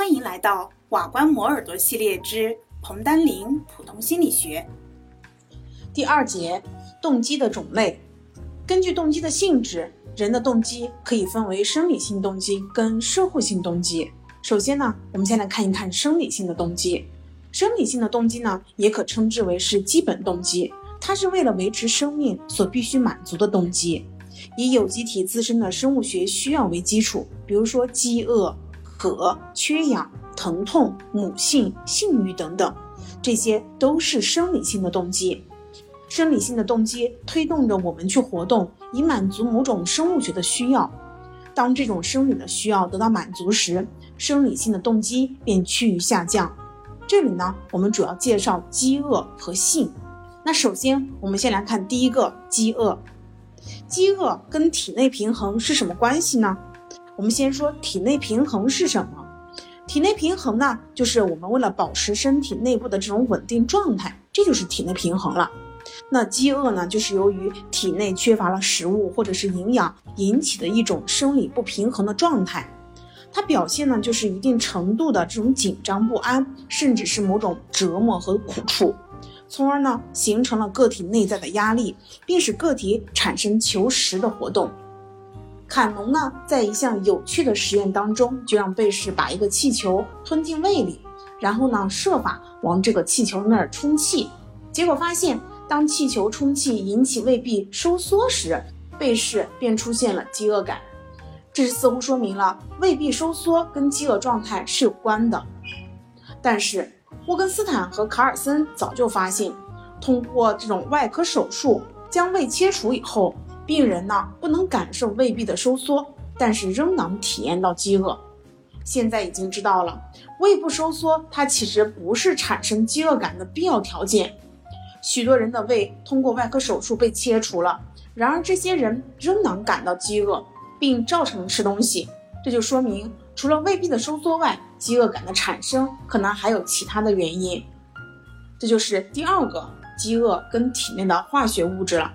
欢迎来到瓦官磨耳朵系列之彭丹林普通心理学第二节：动机的种类。根据动机的性质，人的动机可以分为生理性动机跟社会性动机。首先呢，我们先来看一看生理性的动机。生理性的动机呢，也可称之为是基本动机，它是为了维持生命所必须满足的动机，以有机体自身的生物学需要为基础，比如说饥饿。渴、缺氧、疼痛、母性、性欲等等，这些都是生理性的动机。生理性的动机推动着我们去活动，以满足某种生物学的需要。当这种生理的需要得到满足时，生理性的动机便趋于下降。这里呢，我们主要介绍饥饿和性。那首先，我们先来看第一个饥饿。饥饿跟体内平衡是什么关系呢？我们先说体内平衡是什么？体内平衡呢，就是我们为了保持身体内部的这种稳定状态，这就是体内平衡了。那饥饿呢，就是由于体内缺乏了食物或者是营养引起的一种生理不平衡的状态。它表现呢，就是一定程度的这种紧张不安，甚至是某种折磨和苦楚，从而呢，形成了个体内在的压力，并使个体产生求食的活动。坎农呢，在一项有趣的实验当中，就让贝氏把一个气球吞进胃里，然后呢，设法往这个气球那儿充气。结果发现，当气球充气引起胃壁收缩时，贝氏便出现了饥饿感。这似乎说明了胃壁收缩跟饥饿状态是有关的。但是，沃根斯坦和卡尔森早就发现，通过这种外科手术将胃切除以后。病人呢不能感受胃壁的收缩，但是仍能体验到饥饿。现在已经知道了，胃部收缩它其实不是产生饥饿感的必要条件。许多人的胃通过外科手术被切除了，然而这些人仍能感到饥饿，并照常吃东西。这就说明，除了胃壁的收缩外，饥饿感的产生可能还有其他的原因。这就是第二个饥饿跟体内的化学物质了。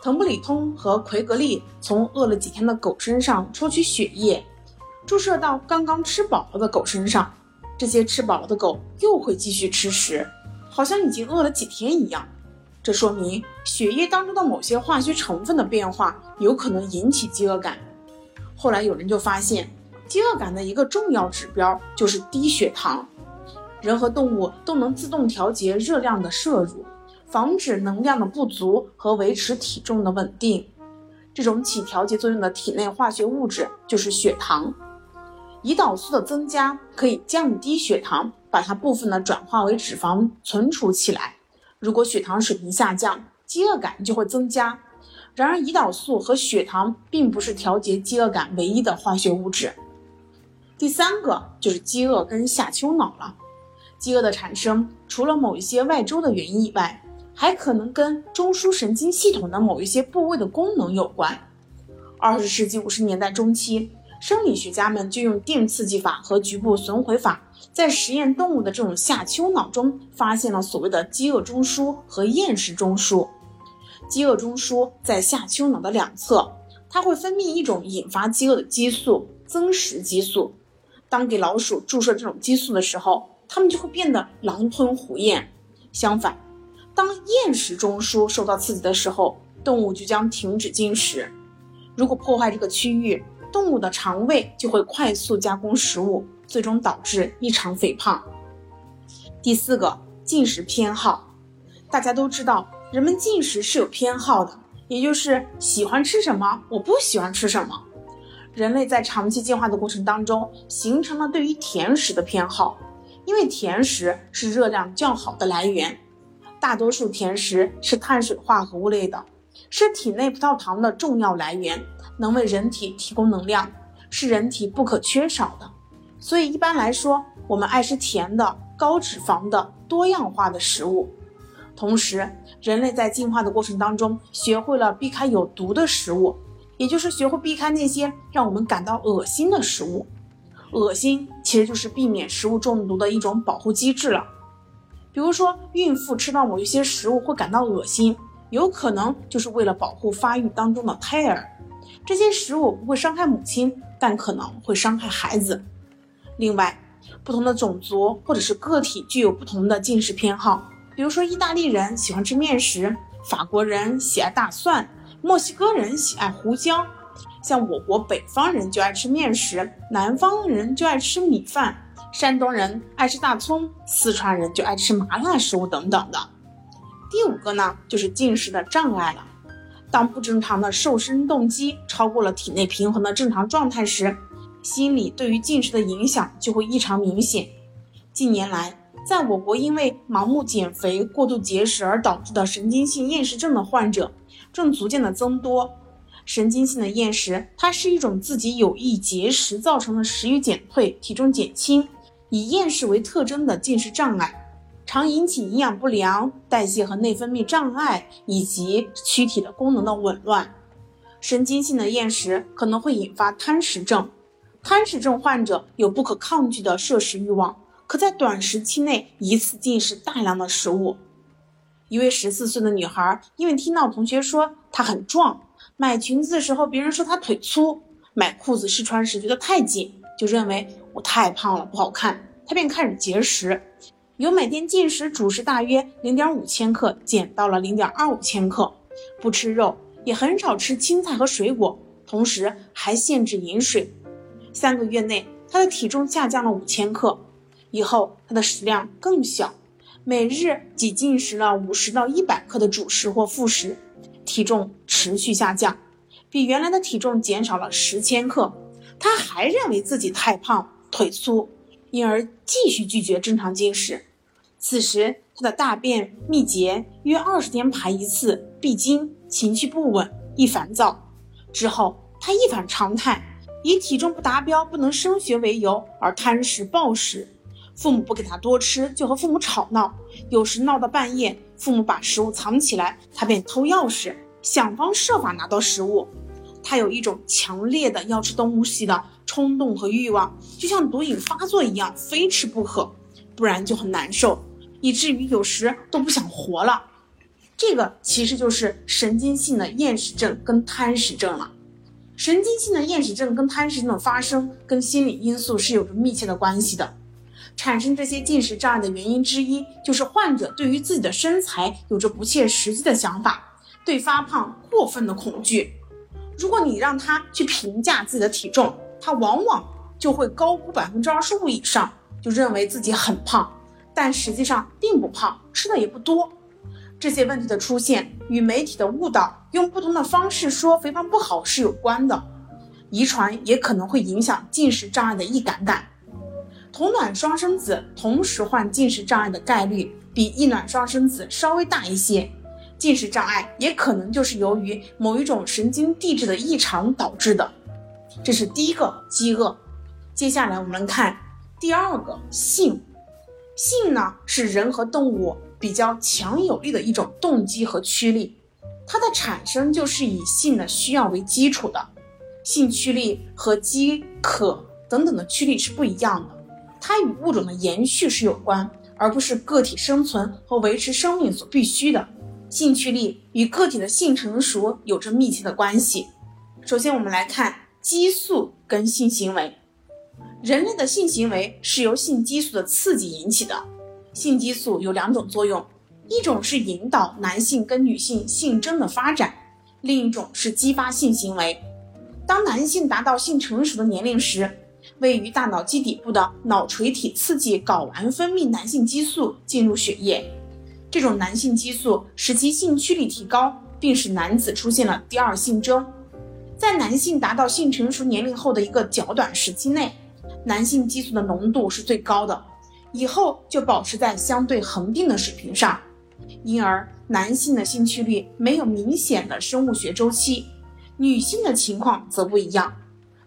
滕布里通和奎格利从饿了几天的狗身上抽取血液，注射到刚刚吃饱了的狗身上。这些吃饱了的狗又会继续吃食，好像已经饿了几天一样。这说明血液当中的某些化学成分的变化有可能引起饥饿感。后来有人就发现，饥饿感的一个重要指标就是低血糖。人和动物都能自动调节热量的摄入。防止能量的不足和维持体重的稳定，这种起调节作用的体内化学物质就是血糖。胰岛素的增加可以降低血糖，把它部分的转化为脂肪存储起来。如果血糖水平下降，饥饿感就会增加。然而，胰岛素和血糖并不是调节饥饿感唯一的化学物质。第三个就是饥饿跟下丘脑了。饥饿的产生，除了某一些外周的原因以外，还可能跟中枢神经系统的某一些部位的功能有关。二十世纪五十年代中期，生理学家们就用电刺激法和局部损毁法，在实验动物的这种下丘脑中发现了所谓的饥饿中枢和厌食中枢。饥饿中枢在下丘脑的两侧，它会分泌一种引发饥饿的激素——增食激素。当给老鼠注射这种激素的时候，它们就会变得狼吞虎咽。相反，当厌食中枢受到刺激的时候，动物就将停止进食。如果破坏这个区域，动物的肠胃就会快速加工食物，最终导致异常肥胖。第四个，进食偏好。大家都知道，人们进食是有偏好的，也就是喜欢吃什么，我不喜欢吃什么。人类在长期进化的过程当中，形成了对于甜食的偏好，因为甜食是热量较好的来源。大多数甜食是碳水化合物类的，是体内葡萄糖的重要来源，能为人体提供能量，是人体不可缺少的。所以一般来说，我们爱吃甜的、高脂肪的、多样化的食物。同时，人类在进化的过程当中，学会了避开有毒的食物，也就是学会避开那些让我们感到恶心的食物。恶心其实就是避免食物中毒的一种保护机制了。比如说，孕妇吃到某一些食物会感到恶心，有可能就是为了保护发育当中的胎儿。这些食物不会伤害母亲，但可能会伤害孩子。另外，不同的种族或者是个体具有不同的进食偏好。比如说，意大利人喜欢吃面食，法国人喜爱大蒜，墨西哥人喜爱胡椒。像我国北方人就爱吃面食，南方人就爱吃米饭，山东人爱吃大葱，四川人就爱吃麻辣食物等等的。第五个呢，就是进食的障碍了。当不正常的瘦身动机超过了体内平衡的正常状态时，心理对于进食的影响就会异常明显。近年来，在我国因为盲目减肥、过度节食而导致的神经性厌食症的患者正逐渐的增多。神经性的厌食，它是一种自己有意节食造成的食欲减退、体重减轻，以厌食为特征的进食障碍。常引起营养不良、代谢和内分泌障碍以及躯体的功能的紊乱。神经性的厌食可能会引发贪食症。贪食症患者有不可抗拒的摄食欲望，可在短时期内一次进食大量的食物。一位十四岁的女孩因为听到同学说她很壮，买裙子的时候别人说她腿粗，买裤子试穿时觉得太紧，就认为太胖了不好看，他便开始节食。由每天进食主食大约零点五千克减到了零点二五千克，不吃肉，也很少吃青菜和水果，同时还限制饮水。三个月内，他的体重下降了五千克，以后他的食量更小，每日仅进食了五十到一百克的主食或副食，体重持续下降，比原来的体重减少了十千克。他还认为自己太胖、腿粗，因而继续拒绝正常进食。此时，他的大便秘结，约二十天排一次，闭经，情绪不稳，易烦躁。之后，他一反常态，以体重不达标、不能升学为由而贪食暴食。父母不给他多吃，就和父母吵闹，有时闹到半夜，父母把食物藏起来，他便偷钥匙，想方设法拿到食物。他有一种强烈的要吃东西的冲动和欲望，就像毒瘾发作一样，非吃不可，不然就很难受。以至于有时都不想活了，这个其实就是神经性的厌食症跟贪食症了。神经性的厌食症跟贪食症的发生跟心理因素是有着密切的关系的。产生这些进食障碍的原因之一，就是患者对于自己的身材有着不切实际的想法，对发胖过分的恐惧。如果你让他去评价自己的体重，他往往就会高估百分之二十五以上，就认为自己很胖。但实际上并不胖，吃的也不多。这些问题的出现与媒体的误导，用不同的方式说肥胖不好是有关的。遗传也可能会影响进食障碍的易感感。同卵双生子同时患进食障碍的概率比异卵双生子稍微大一些。进食障碍也可能就是由于某一种神经递质的异常导致的。这是第一个饥饿。接下来我们看第二个性。性呢是人和动物比较强有力的一种动机和驱力，它的产生就是以性的需要为基础的。性驱力和饥渴等等的驱力是不一样的，它与物种的延续是有关，而不是个体生存和维持生命所必须的。性驱力与个体的性成熟有着密切的关系。首先，我们来看激素跟性行为。人类的性行为是由性激素的刺激引起的。性激素有两种作用，一种是引导男性跟女性性征的发展，另一种是激发性行为。当男性达到性成熟的年龄时，位于大脑基底部的脑垂体刺激睾丸分泌男性激素进入血液，这种男性激素使其性驱力提高，并使男子出现了第二性征。在男性达到性成熟年龄后的一个较短时期内。男性激素的浓度是最高的，以后就保持在相对恒定的水平上，因而男性的性驱力没有明显的生物学周期。女性的情况则不一样，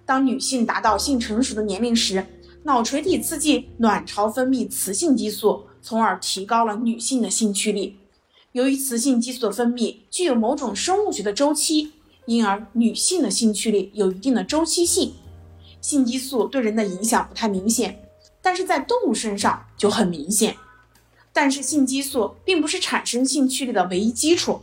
当女性达到性成熟的年龄时，脑垂体刺激卵巢分泌雌性激素，从而提高了女性的性驱力。由于雌性激素的分泌具有某种生物学的周期，因而女性的性驱力有一定的周期性。性激素对人的影响不太明显，但是在动物身上就很明显。但是性激素并不是产生性驱力的唯一基础。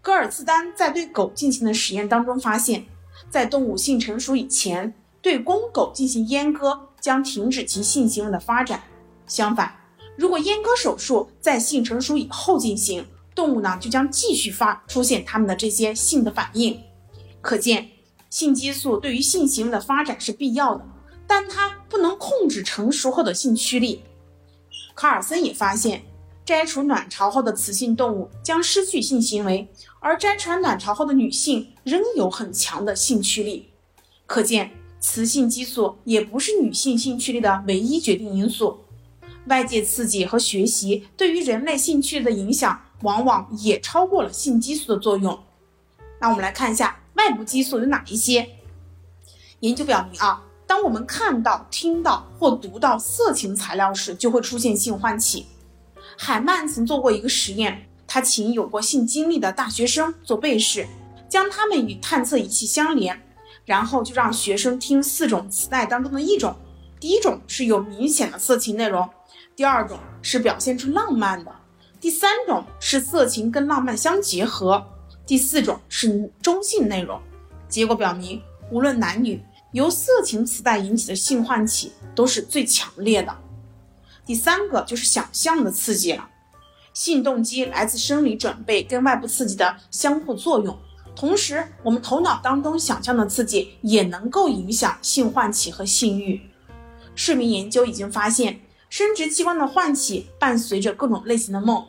戈尔茨丹在对狗进行的实验当中发现，在动物性成熟以前，对公狗进行阉割，将停止其性行为的发展。相反，如果阉割手术在性成熟以后进行，动物呢就将继续发出现它们的这些性的反应。可见，性激素对于性行为的发展是必要的，但它不能控制成熟后的性驱力。卡尔森也发现，摘除卵巢后的雌性动物将失去性行为，而摘除卵巢后的女性仍有很强的性驱力。可见，雌性激素也不是女性性驱力的唯一决定因素。外界刺激和学习对于人类兴趣的影响，往往也超过了性激素的作用。那我们来看一下外部激素有哪一些。研究表明啊，当我们看到、听到或读到色情材料时，就会出现性唤起。海曼曾做过一个实验，他请有过性经历的大学生做被试，将他们与探测仪器相连，然后就让学生听四种磁带当中的一种。第一种是有明显的色情内容。第二种是表现出浪漫的，第三种是色情跟浪漫相结合，第四种是中性内容。结果表明，无论男女，由色情磁带引起的性唤起都是最强烈的。第三个就是想象的刺激了，性动机来自生理准备跟外部刺激的相互作用，同时我们头脑当中想象的刺激也能够影响性唤起和性欲。睡眠研究已经发现。生殖器官的唤起伴随着各种类型的梦。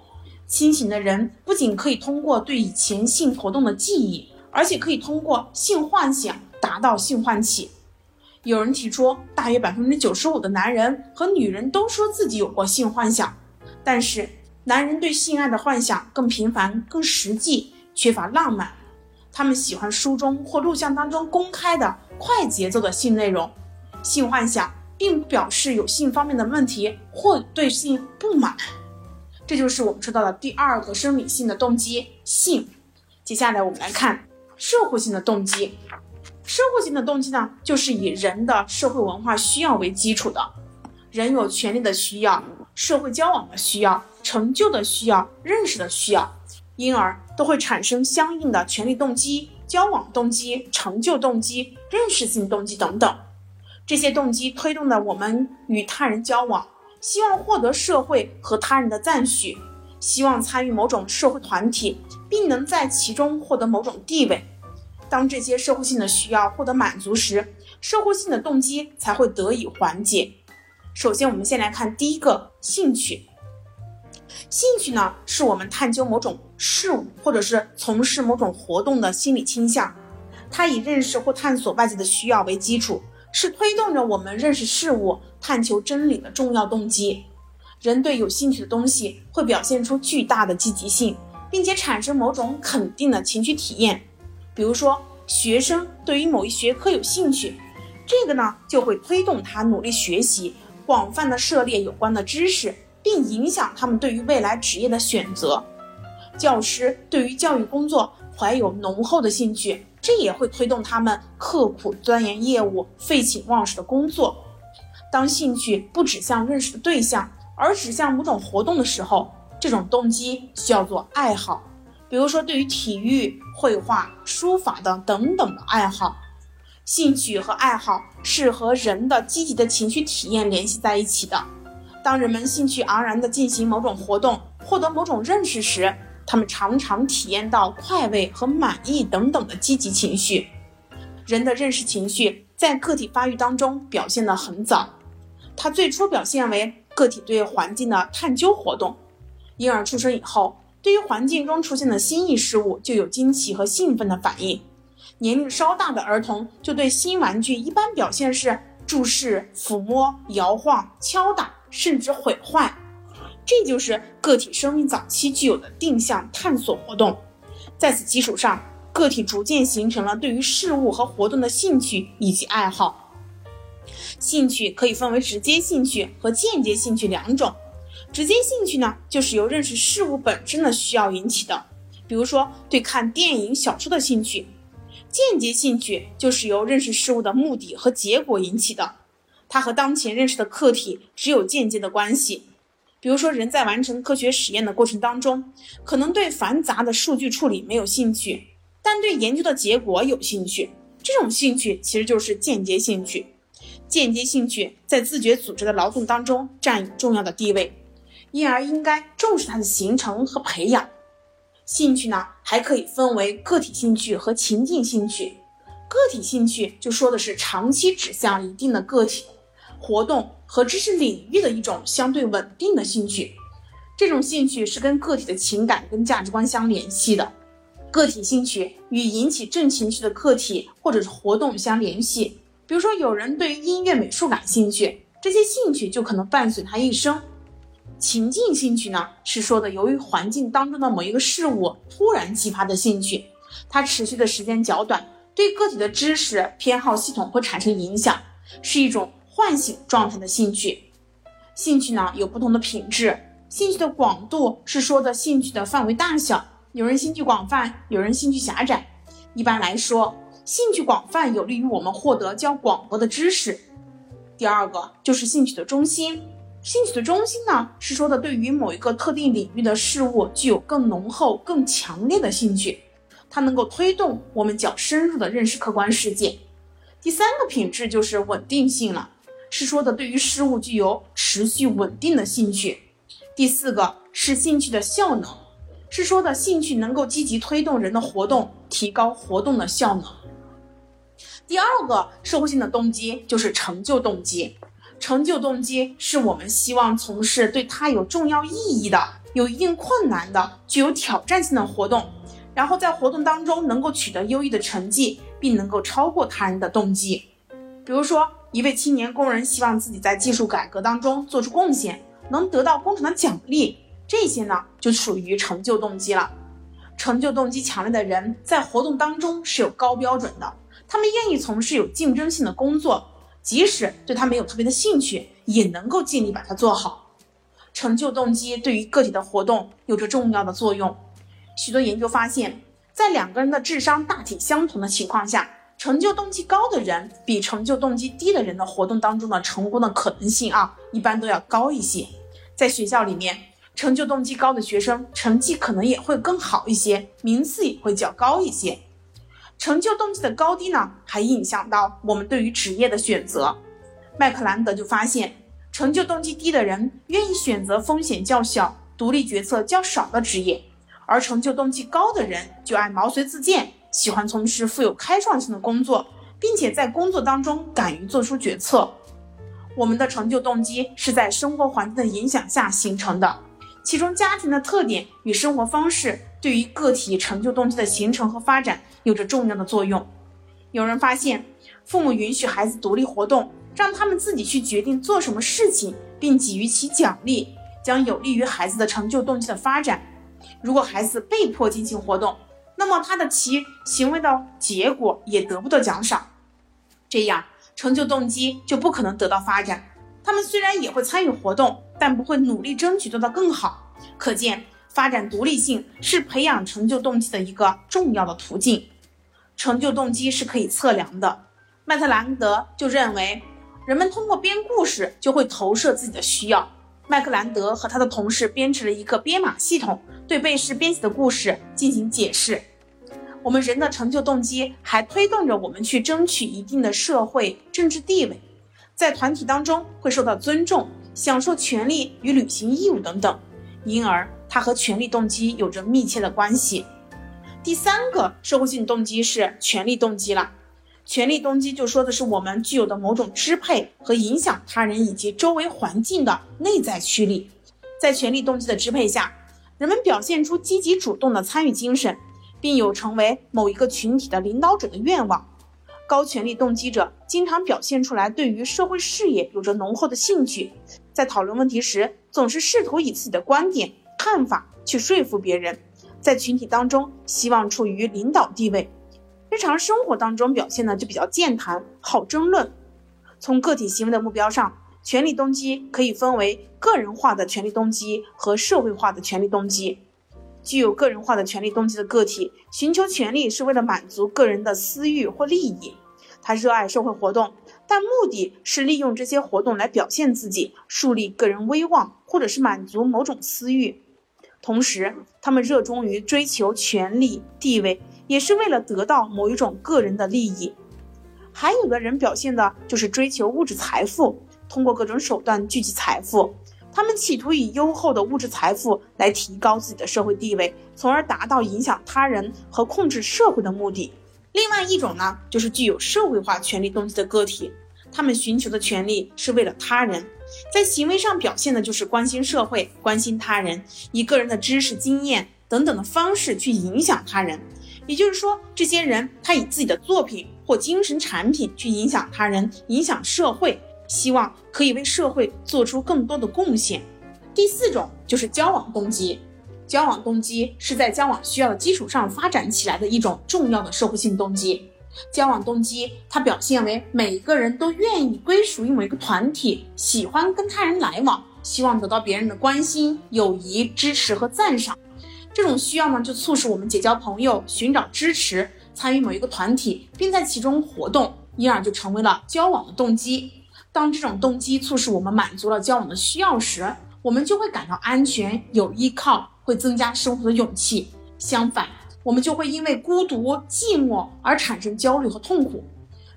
清醒的人不仅可以通过对以前性活动的记忆，而且可以通过性幻想达到性唤起。有人提出，大约百分之九十五的男人和女人都说自己有过性幻想，但是男人对性爱的幻想更频繁、更实际，缺乏浪漫。他们喜欢书中或录像当中公开的快节奏的性内容，性幻想。并表示有性方面的问题或对性不满，这就是我们说到的第二个生理性的动机性。接下来我们来看社会性的动机。社会性的动机呢，就是以人的社会文化需要为基础的。人有权利的需要、社会交往的需要、成就的需要、认识的需要，因而都会产生相应的权利动机、交往动机、成就动机、认识性动机等等。这些动机推动了我们与他人交往，希望获得社会和他人的赞许，希望参与某种社会团体，并能在其中获得某种地位。当这些社会性的需要获得满足时，社会性的动机才会得以缓解。首先，我们先来看第一个兴趣。兴趣呢，是我们探究某种事物或者是从事某种活动的心理倾向，它以认识或探索外界的需要为基础。是推动着我们认识事物、探求真理的重要动机。人对有兴趣的东西会表现出巨大的积极性，并且产生某种肯定的情绪体验。比如说，学生对于某一学科有兴趣，这个呢就会推动他努力学习，广泛的涉猎有关的知识，并影响他们对于未来职业的选择。教师对于教育工作怀有浓厚的兴趣。这也会推动他们刻苦钻研业务、废寝忘食的工作。当兴趣不指向认识的对象，而指向某种活动的时候，这种动机叫做爱好。比如说，对于体育、绘画、书法等等等的爱好，兴趣和爱好是和人的积极的情绪体验联系在一起的。当人们兴趣盎然地进行某种活动，获得某种认识时，他们常常体验到快慰和满意等等的积极情绪。人的认识情绪在个体发育当中表现得很早，它最初表现为个体对环境的探究活动。婴儿出生以后，对于环境中出现的新异事物就有惊奇和兴奋的反应。年龄稍大的儿童就对新玩具一般表现是注视、抚摸、摇晃、敲打，甚至毁坏。这就是个体生命早期具有的定向探索活动，在此基础上，个体逐渐形成了对于事物和活动的兴趣以及爱好。兴趣可以分为直接兴趣和间接兴趣两种。直接兴趣呢，就是由认识事物本身的需要引起的，比如说对看电影、小说的兴趣；间接兴趣就是由认识事物的目的和结果引起的，它和当前认识的客体只有间接的关系。比如说，人在完成科学实验的过程当中，可能对繁杂的数据处理没有兴趣，但对研究的结果有兴趣。这种兴趣其实就是间接兴趣。间接兴趣在自觉组织的劳动当中占有重要的地位，因而应该重视它的形成和培养。兴趣呢，还可以分为个体兴趣和情境兴趣。个体兴趣就说的是长期指向一定的个体活动和知识领域的一种相对稳定的兴趣，这种兴趣是跟个体的情感跟价值观相联系的。个体兴趣与引起正情绪的个体或者是活动相联系。比如说，有人对于音乐、美术感兴趣，这些兴趣就可能伴随他一生。情境兴趣呢，是说的由于环境当中的某一个事物突然激发的兴趣，它持续的时间较短，对个体的知识偏好系统会产生影响，是一种唤醒状态的兴趣。兴趣呢有不同的品质，兴趣的广度是说的兴趣的范围大小，有人兴趣广泛，有人兴趣狭窄。一般来说。兴趣广泛有利于我们获得较广博的知识。第二个就是兴趣的中心，兴趣的中心呢是说的对于某一个特定领域的事物具有更浓厚、更强烈的兴趣，它能够推动我们较深入的认识客观世界。第三个品质就是稳定性了，是说的对于事物具有持续稳定的兴趣。第四个是兴趣的效能，是说的兴趣能够积极推动人的活动，提高活动的效能。第二个社会性的动机就是成就动机。成就动机是我们希望从事对他有重要意义的、有一定困难的、具有挑战性的活动，然后在活动当中能够取得优异的成绩，并能够超过他人的动机。比如说，一位青年工人希望自己在技术改革当中做出贡献，能得到工厂的奖励，这些呢就属于成就动机了。成就动机强烈的人在活动当中是有高标准的。他们愿意从事有竞争性的工作，即使对他没有特别的兴趣，也能够尽力把它做好。成就动机对于个体的活动有着重要的作用。许多研究发现，在两个人的智商大体相同的情况下，成就动机高的人比成就动机低的人的活动当中的成功的可能性啊，一般都要高一些。在学校里面，成就动机高的学生成绩可能也会更好一些，名次也会较高一些。成就动机的高低呢，还影响到我们对于职业的选择。麦克兰德就发现，成就动机低的人愿意选择风险较小、独立决策较少的职业，而成就动机高的人就爱毛遂自荐，喜欢从事富有开创性的工作，并且在工作当中敢于做出决策。我们的成就动机是在生活环境的影响下形成的，其中家庭的特点与生活方式。对于个体成就动机的形成和发展有着重要的作用。有人发现，父母允许孩子独立活动，让他们自己去决定做什么事情，并给予其奖励，将有利于孩子的成就动机的发展。如果孩子被迫进行活动，那么他的其行为的结果也得不到奖赏，这样成就动机就不可能得到发展。他们虽然也会参与活动，但不会努力争取做到更好。可见。发展独立性是培养成就动机的一个重要的途径。成就动机是可以测量的。麦特兰德就认为，人们通过编故事就会投射自己的需要。麦克兰德和他的同事编制了一个编码系统，对被试编写的故事进行解释。我们人的成就动机还推动着我们去争取一定的社会政治地位，在团体当中会受到尊重，享受权利与履行义务等等，因而。它和权力动机有着密切的关系。第三个社会性动机是权力动机了。权力动机就说的是我们具有的某种支配和影响他人以及周围环境的内在驱力。在权力动机的支配下，人们表现出积极主动的参与精神，并有成为某一个群体的领导者的愿望。高权力动机者经常表现出来对于社会事业有着浓厚的兴趣，在讨论问题时总是试图以自己的观点。看法去说服别人，在群体当中希望处于领导地位，日常生活当中表现呢就比较健谈，好争论。从个体行为的目标上，权力动机可以分为个人化的权力动机和社会化的权力动机。具有个人化的权力动机的个体，寻求权力是为了满足个人的私欲或利益，他热爱社会活动，但目的是利用这些活动来表现自己，树立个人威望，或者是满足某种私欲。同时，他们热衷于追求权力地位，也是为了得到某一种个人的利益。还有的人表现的就是追求物质财富，通过各种手段聚集财富。他们企图以优厚的物质财富来提高自己的社会地位，从而达到影响他人和控制社会的目的。另外一种呢，就是具有社会化权利动机的个体，他们寻求的权利是为了他人，在行为上表现的就是关心社会、关心他人，以个人的知识、经验等等的方式去影响他人。也就是说，这些人他以自己的作品或精神产品去影响他人、影响社会。希望可以为社会做出更多的贡献。第四种就是交往动机，交往动机是在交往需要的基础上发展起来的一种重要的社会性动机。交往动机它表现为每一个人都愿意归属于某一个团体，喜欢跟他人来往，希望得到别人的关心、友谊、支持和赞赏。这种需要呢，就促使我们结交朋友、寻找支持、参与某一个团体，并在其中活动，因而就成为了交往的动机。当这种动机促使我们满足了交往的需要时，我们就会感到安全、有依靠，会增加生活的勇气。相反，我们就会因为孤独、寂寞而产生焦虑和痛苦。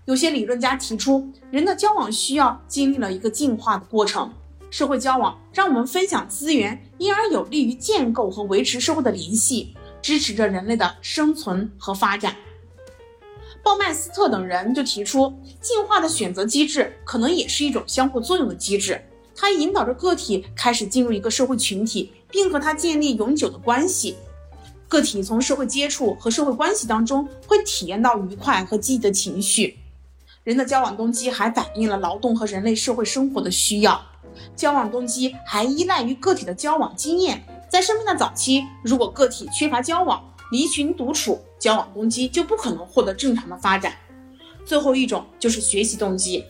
有些理论家提出，人的交往需要经历了一个进化的过程。社会交往让我们分享资源，因而有利于建构和维持社会的联系，支持着人类的生存和发展。鲍麦斯特等人就提出，进化的选择机制可能也是一种相互作用的机制，它引导着个体开始进入一个社会群体，并和它建立永久的关系。个体从社会接触和社会关系当中会体验到愉快和积极的情绪。人的交往动机还反映了劳动和人类社会生活的需要。交往动机还依赖于个体的交往经验。在生命的早期，如果个体缺乏交往，离群独处，交往动机就不可能获得正常的发展。最后一种就是学习动机，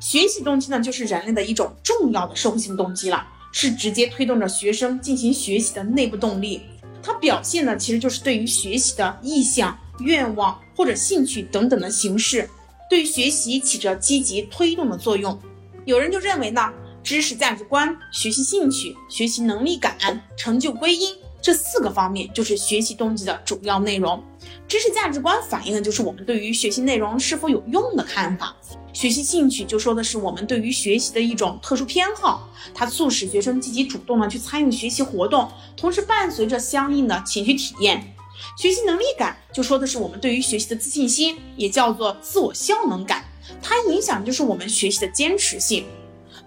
学习动机呢，就是人类的一种重要的社会性动机了，是直接推动着学生进行学习的内部动力。它表现的其实就是对于学习的意向、愿望或者兴趣等等的形式，对学习起着积极推动的作用。有人就认为呢，知识价值观、学习兴趣、学习能力感、成就归因。这四个方面就是学习动机的主要内容。知识价值观反映的就是我们对于学习内容是否有用的看法。学习兴趣就说的是我们对于学习的一种特殊偏好，它促使学生积极主动的去参与学习活动，同时伴随着相应的情绪体验。学习能力感就说的是我们对于学习的自信心，也叫做自我效能感，它影响就是我们学习的坚持性。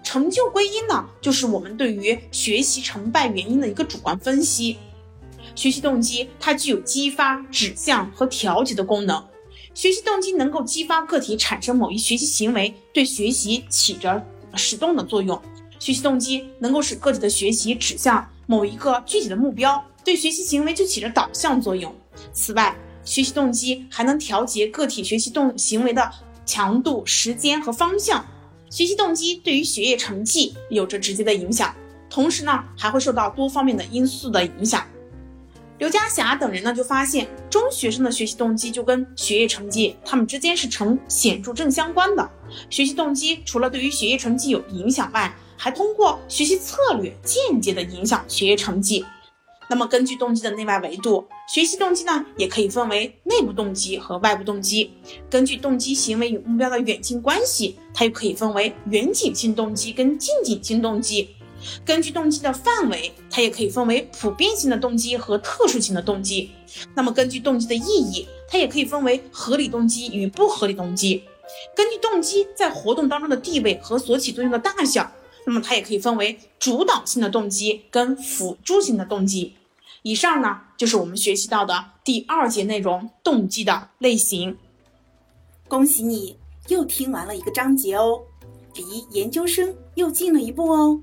成就归因呢，就是我们对于学习成败原因的一个主观分析。学习动机它具有激发、指向和调节的功能。学习动机能够激发个体产生某一学习行为，对学习起着使动的作用。学习动机能够使个体的学习指向某一个具体的目标，对学习行为就起着导向作用。此外，学习动机还能调节个体学习动行为的强度、时间和方向。学习动机对于学业成绩有着直接的影响，同时呢，还会受到多方面的因素的影响。刘家霞等人呢，就发现中学生的学习动机就跟学业成绩，他们之间是呈显著正相关的。学习动机除了对于学业成绩有影响外，还通过学习策略间接的影响学业成绩。那么根据动机的内外维度，学习动机呢，也可以分为内部动机和外部动机。根据动机行为与目标的远近关系，它又可以分为远景性动机跟近景性动机。根据动机的范围，它也可以分为普遍性的动机和特殊性的动机。那么根据动机的意义，它也可以分为合理动机与不合理动机。根据动机在活动当中的地位和所起作用的大小，那么它也可以分为主导性的动机跟辅助性的动机。以上呢就是我们学习到的第二节内容，动机的类型。恭喜你又听完了一个章节哦，离研究生又近了一步哦。